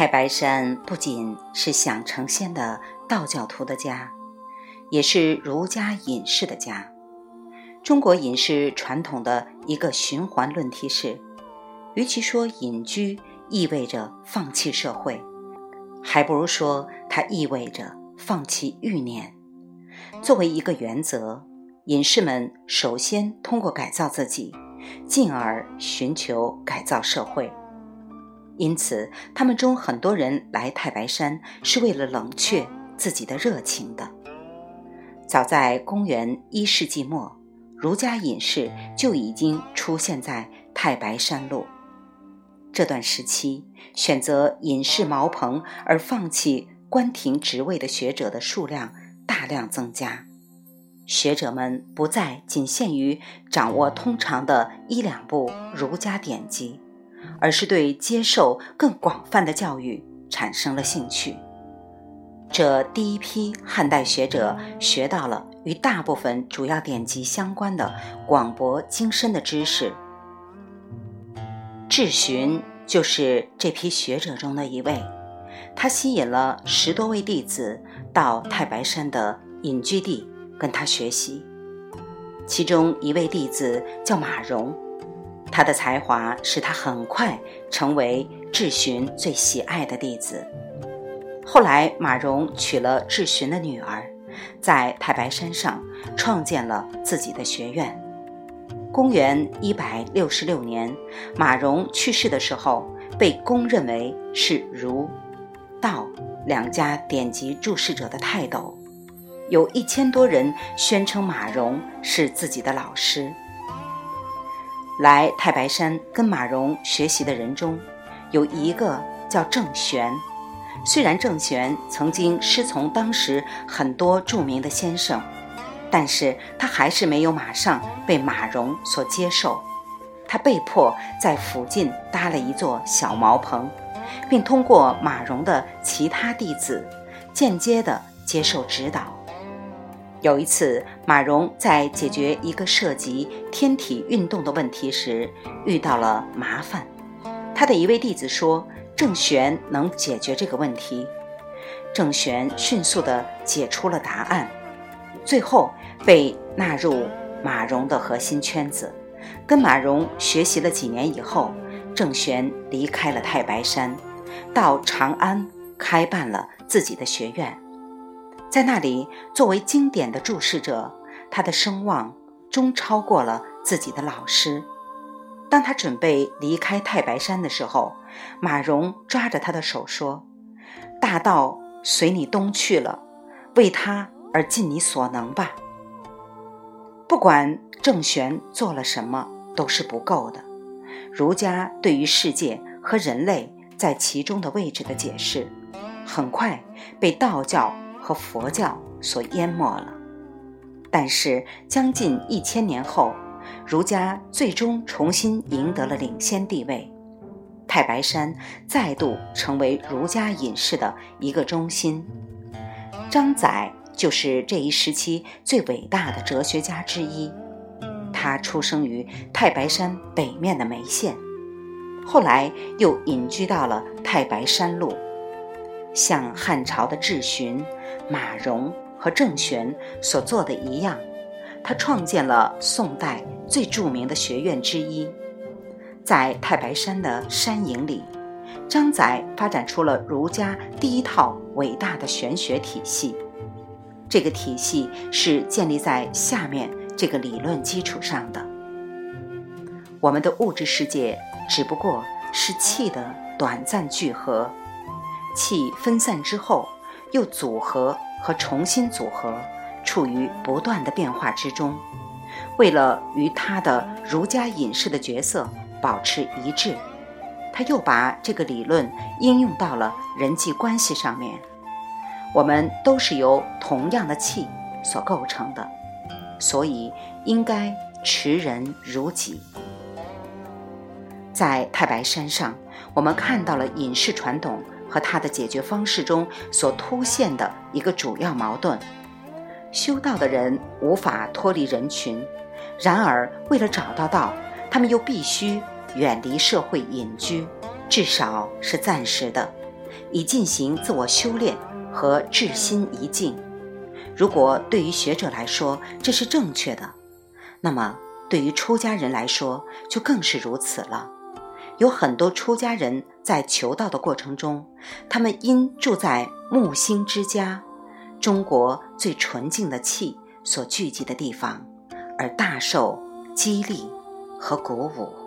太白山不仅是想成仙的道教徒的家，也是儒家隐士的家。中国隐士传统的一个循环论题是：与其说隐居意味着放弃社会，还不如说它意味着放弃欲念。作为一个原则，隐士们首先通过改造自己，进而寻求改造社会。因此，他们中很多人来太白山是为了冷却自己的热情的。早在公元一世纪末，儒家隐士就已经出现在太白山路。这段时期，选择隐士茅棚而放弃官廷职位的学者的数量大量增加。学者们不再仅限于掌握通常的一两部儒家典籍。而是对接受更广泛的教育产生了兴趣。这第一批汉代学者学到了与大部分主要典籍相关的广博精深的知识。智询就是这批学者中的一位，他吸引了十多位弟子到太白山的隐居地跟他学习。其中一位弟子叫马融。他的才华使他很快成为智询最喜爱的弟子。后来，马融娶了智询的女儿，在太白山上创建了自己的学院。公元一百六十六年，马融去世的时候，被公认为是儒、道两家典籍注释者的泰斗，有一千多人宣称马融是自己的老师。来太白山跟马荣学习的人中，有一个叫郑玄。虽然郑玄曾经师从当时很多著名的先生，但是他还是没有马上被马荣所接受。他被迫在附近搭了一座小茅棚，并通过马荣的其他弟子，间接地接受指导。有一次，马融在解决一个涉及天体运动的问题时遇到了麻烦。他的一位弟子说：“郑玄能解决这个问题。”郑玄迅速地解出了答案，最后被纳入马融的核心圈子。跟马融学习了几年以后，郑玄离开了太白山，到长安开办了自己的学院。在那里，作为经典的注释者，他的声望终超过了自己的老师。当他准备离开太白山的时候，马融抓着他的手说：“大道随你东去了，为他而尽你所能吧。”不管郑玄做了什么，都是不够的。儒家对于世界和人类在其中的位置的解释，很快被道教。和佛教所淹没了，但是将近一千年后，儒家最终重新赢得了领先地位，太白山再度成为儒家隐士的一个中心。张载就是这一时期最伟大的哲学家之一，他出生于太白山北面的眉县，后来又隐居到了太白山路。像汉朝的智询、马融和郑玄所做的一样，他创建了宋代最著名的学院之一。在太白山的山营里，张载发展出了儒家第一套伟大的玄学体系。这个体系是建立在下面这个理论基础上的：我们的物质世界只不过是气的短暂聚合。气分散之后，又组合和重新组合，处于不断的变化之中。为了与他的儒家隐士的角色保持一致，他又把这个理论应用到了人际关系上面。我们都是由同样的气所构成的，所以应该持人如己。在太白山上，我们看到了隐士传统。和他的解决方式中所凸现的一个主要矛盾：修道的人无法脱离人群，然而为了找到道，他们又必须远离社会隐居，至少是暂时的，以进行自我修炼和治心怡静。如果对于学者来说这是正确的，那么对于出家人来说就更是如此了。有很多出家人在求道的过程中，他们因住在木星之家，中国最纯净的气所聚集的地方，而大受激励和鼓舞。